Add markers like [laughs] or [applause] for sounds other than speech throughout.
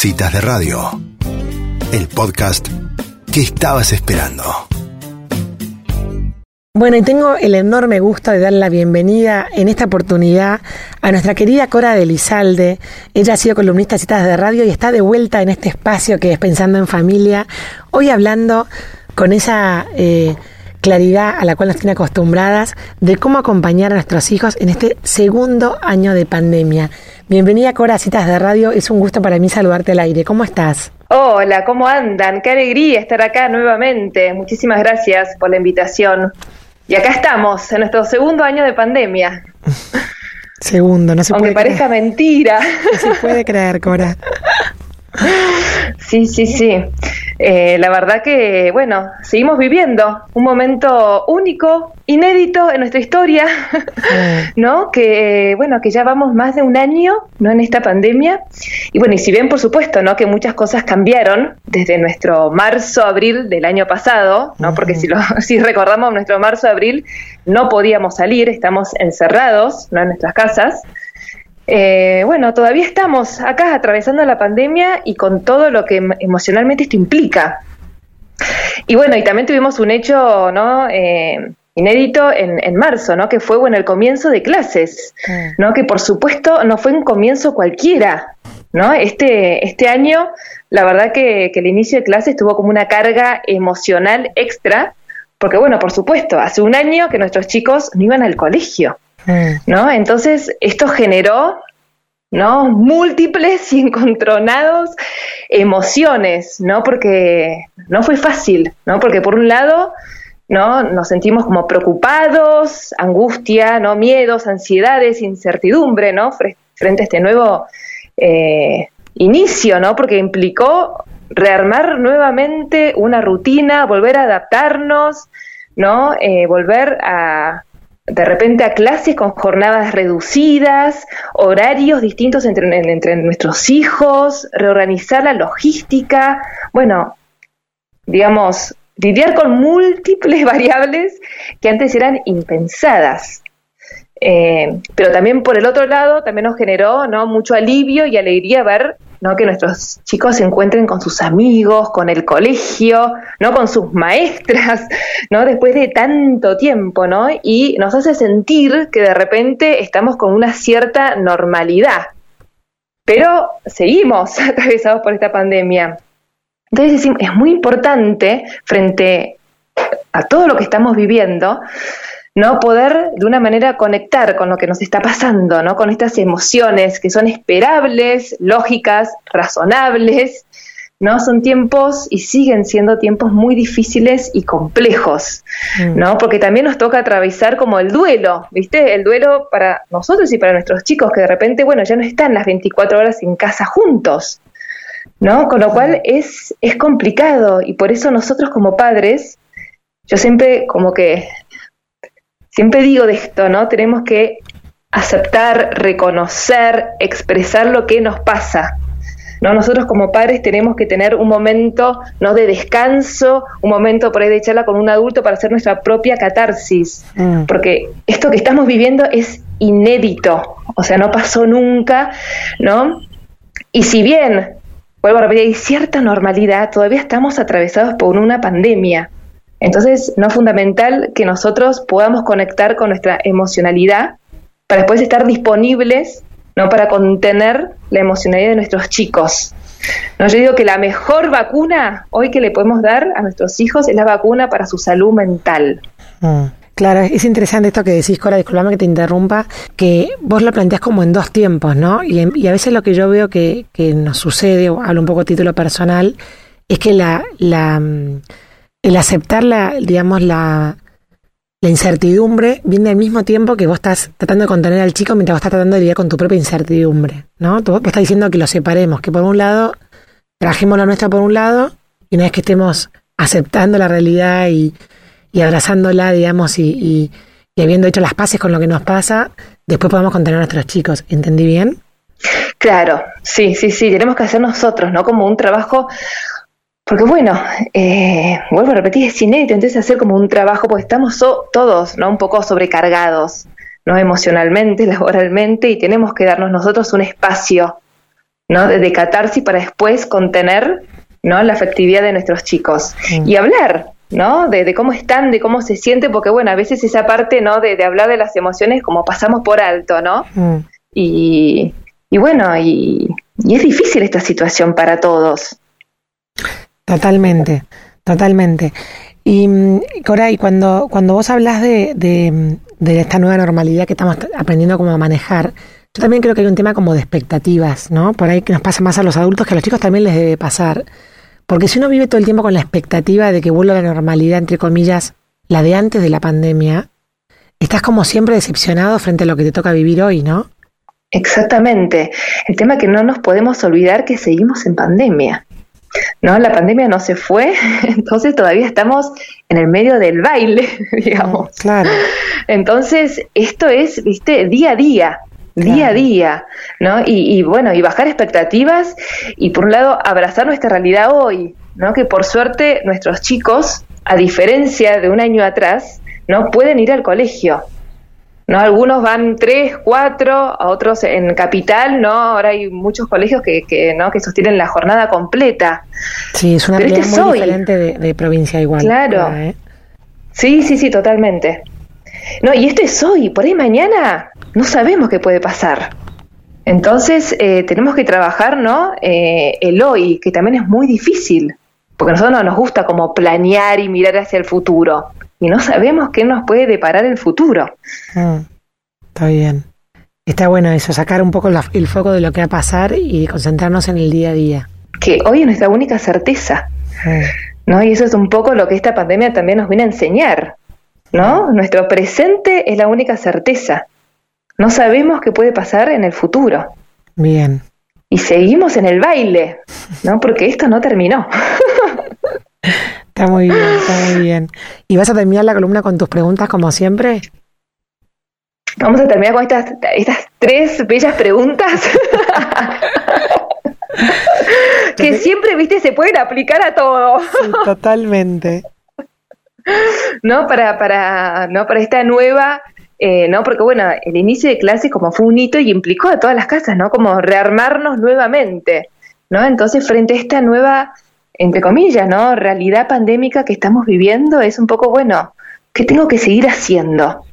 Citas de Radio, el podcast que estabas esperando. Bueno, y tengo el enorme gusto de dar la bienvenida en esta oportunidad a nuestra querida Cora de Lizalde. Ella ha sido columnista de citas de radio y está de vuelta en este espacio que es Pensando en Familia. Hoy hablando con esa claridad a la cual nos tiene acostumbradas de cómo acompañar a nuestros hijos en este segundo año de pandemia. Bienvenida Cora a Citas de Radio, es un gusto para mí saludarte al aire. ¿Cómo estás? Hola, ¿cómo andan? Qué alegría estar acá nuevamente. Muchísimas gracias por la invitación. Y acá estamos, en nuestro segundo año de pandemia. [laughs] Segundo, no se Aunque puede parezca creer. mentira. No se puede creer, Cora. Sí, sí, sí. Eh, la verdad que, bueno, seguimos viviendo un momento único, inédito en nuestra historia, ¿no? Que, bueno, que ya vamos más de un año, ¿no? En esta pandemia. Y bueno, y si bien, por supuesto, ¿no? Que muchas cosas cambiaron desde nuestro marzo, abril del año pasado, ¿no? Porque si, lo, [laughs] si recordamos nuestro marzo, abril, no podíamos salir, estamos encerrados, ¿no? En nuestras casas. Eh, bueno, todavía estamos acá atravesando la pandemia y con todo lo que em- emocionalmente esto implica. Y bueno, y también tuvimos un hecho ¿no? Eh, inédito en, en marzo, ¿no? que fue bueno, el comienzo de clases, ¿no? que por supuesto no fue un comienzo cualquiera. ¿no? Este, este año, la verdad que, que el inicio de clases tuvo como una carga emocional extra, porque bueno, por supuesto, hace un año que nuestros chicos no iban al colegio. ¿No? Entonces, esto generó, ¿no? Múltiples y encontronados emociones, ¿no? Porque no fue fácil, ¿no? Porque por un lado, ¿no? Nos sentimos como preocupados, angustia, ¿no? Miedos, ansiedades, incertidumbre, ¿no? Fre- Frente a este nuevo eh, inicio, ¿no? Porque implicó rearmar nuevamente una rutina, volver a adaptarnos, ¿no? Eh, volver a de repente a clases con jornadas reducidas, horarios distintos entre, en- entre nuestros hijos, reorganizar la logística, bueno, digamos, lidiar con múltiples [laughs] variables que antes eran impensadas. Eh, pero también por el otro lado, también nos generó ¿no? mucho alivio y alegría ver ¿no? que nuestros chicos se encuentren con sus amigos, con el colegio, ¿no? con sus maestras, ¿no? después de tanto tiempo, ¿no? y nos hace sentir que de repente estamos con una cierta normalidad. Pero seguimos [laughs] atravesados por esta pandemia. Entonces es- muy importante frente a todo lo que estamos viviendo, ¿no? Poder de una manera conectar con lo que nos está pasando, ¿no? Con estas emociones que son esperables, lógicas, razonables, ¿no? Son tiempos y siguen siendo tiempos muy difíciles y complejos, ¿no? Porque también nos toca atravesar como el duelo, ¿viste? El duelo para nosotros y para nuestros chicos que de repente, bueno, ya no están las 24 horas en casa juntos, ¿no? Con lo cual es, es complicado y por eso nosotros como padres, yo siempre como que, siempre digo de esto, ¿no? Tenemos que aceptar, reconocer, expresar lo que nos pasa. ¿no? Nosotros como padres tenemos que tener un momento ¿no? de descanso, un momento por ahí de charla con un adulto para hacer nuestra propia catarsis, Mm. porque esto que estamos viviendo es inédito, o sea, no pasó nunca, ¿no? Y si bien, vuelvo a repetir, hay cierta normalidad, todavía estamos atravesados por una pandemia. Entonces, no es fundamental que nosotros podamos conectar con nuestra emocionalidad para después estar disponibles ¿no? para contener la emocionalidad de nuestros chicos. No, yo digo que la mejor vacuna hoy que le podemos dar a nuestros hijos es la vacuna para su salud mental. Mm. Claro, es interesante esto que decís, Cora, disculpame que te interrumpa, que vos lo planteás como en dos tiempos, ¿no? Y, y a veces lo que yo veo que, que nos sucede, o hablo un poco a título personal, es que la, la, mm, el aceptar la, digamos, la, incertidumbre viene al mismo tiempo que vos estás tratando de contener al chico mientras vos estás tratando de lidiar con tu propia incertidumbre, ¿no? Tú- Vos estás diciendo que lo separemos, que por un lado, trajemos la nuestra por un lado, y una vez que estemos aceptando la realidad y, y abrazándola, digamos, y, y, y habiendo hecho las paces con lo que nos pasa, después podemos contener a nuestros chicos. ¿Entendí bien? Claro, sí, sí, sí, tenemos que hacer nosotros, ¿no? Como un trabajo, porque bueno, eh, vuelvo a repetir, es inédito, entonces hacer como un trabajo, porque estamos so- todos, ¿no? Un poco sobrecargados, ¿no? Emocionalmente, [laughs] laboralmente, y tenemos que darnos nosotros un espacio, ¿no? De, catarsis para después contener, ¿no? La afectividad de nuestros chicos. Mm. Y hablar, ¿no? De, cómo están, de cómo se siente, porque bueno, a veces esa parte, ¿no? De, hablar de las emociones como pasamos por alto, ¿no? Mm. Y, y, bueno, y, es difícil esta situación para todos. Totalmente, totalmente. Y mm, Cora, y cuando, cuando vos hablas de, de, de, esta nueva normalidad que estamos aprendiendo cómo manejar, yo también creo que hay un tema como de expectativas, ¿no? Por ahí que nos pasa más a los adultos que a los chicos también les debe pasar. Porque si uno vive todo el tiempo con la expectativa de que vuelva la normalidad, entre comillas, la de antes de la pandemia, estás como siempre decepcionado frente a lo que te toca vivir hoy, ¿no? Exactamente. El tema es que no nos podemos olvidar que seguimos en pandemia. ¿No? La pandemia no se fue, [laughs] entonces todavía estamos en el medio del baile, [laughs] digamos. Claro. Entonces, esto es, viste, día a día día a día, ¿no? Y, bueno, y bajar expectativas y por un lado abrazar nuestra realidad hoy, ¿no? Que por suerte nuestros chicos, a diferencia de un año atrás, ¿no? Pueden ir al colegio. ¿No? Algunos van tres, cuatro, a otros en capital, ¿no? Ahora hay muchos colegios que, que ¿no? que sostienen la jornada completa. Sí, es una realidad este muy diferente de, provincia igual. Claro. ¿eh? Sí, sí, sí, totalmente. No, y esto es hoy, por ahí mañana no sabemos qué puede pasar. Entonces eh, tenemos que trabajar, ¿no? Eh, el hoy, que también es muy difícil, porque a nosotros no nos gusta como planear y mirar hacia el futuro, y no sabemos qué nos puede deparar el futuro. Mm, está bien. Está bueno eso, sacar un poco el foco de lo que va a pasar y concentrarnos en el día a día. Que hoy es nuestra única certeza. Mm. ¿no? Y eso es un poco lo que esta pandemia también nos viene a enseñar. ¿no? Nuestro presente es la única certeza. No sabemos qué puede pasar en el futuro. Bien. Y seguimos en el baile, ¿no? Porque esto no terminó. [laughs] Está muy bien, está muy bien. ¿Y vas a terminar la columna con tus preguntas como siempre? Vamos a terminar con estas, estas tres bellas preguntas. [laughs] que siempre, viste, se pueden aplicar a todo. totalmente. ¿no? Para, para, ¿no? para esta nueva, eh, ¿no? Porque bueno, el inicio de clases como fue un hito y implicó a todas las casas, ¿no? Como rearmarnos nuevamente, ¿no? Entonces, frente a esta nueva, entre comillas, ¿no? Realidad pandémica que estamos viviendo, es un poco, bueno, ¿qué tengo que seguir haciendo?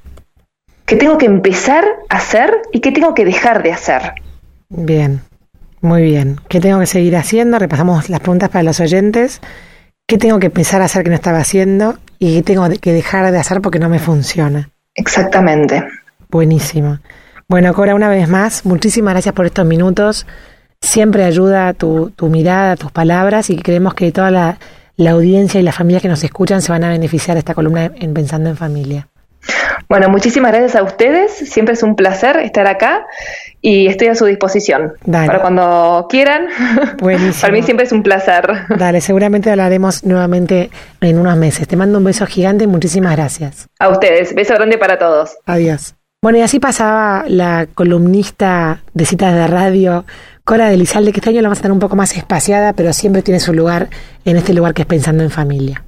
¿Qué tengo que empezar a hacer y qué tengo que dejar de hacer? Bien, muy bien. ¿Qué tengo que seguir haciendo? Repasamos las preguntas para los oyentes. ¿Qué tengo que empezar a hacer que no estaba haciendo? ¿Y qué tengo que dejar de hacer porque no me funciona? Exactamente. Buenísimo. Bueno, Cora, una vez más, muchísimas gracias por estos minutos. Siempre ayuda tu, tu mirada, tus palabras y creemos que toda la, la audiencia y las familias que nos escuchan se van a beneficiar de esta columna en Pensando en Familia. Bueno, muchísimas gracias a ustedes. Siempre es un placer estar acá y estoy a su disposición para cuando quieran. Buenísimo. [laughs] para mí siempre es un placer. Dale, seguramente hablaremos nuevamente en unos meses. Te mando un beso gigante y muchísimas gracias. A ustedes. Beso grande para todos. Adiós. Bueno, y así pasaba la columnista de citas de radio, Cora de Lizalde, que este año la vamos a tener un poco más espaciada, pero siempre tiene su lugar en este lugar que es Pensando en Familia.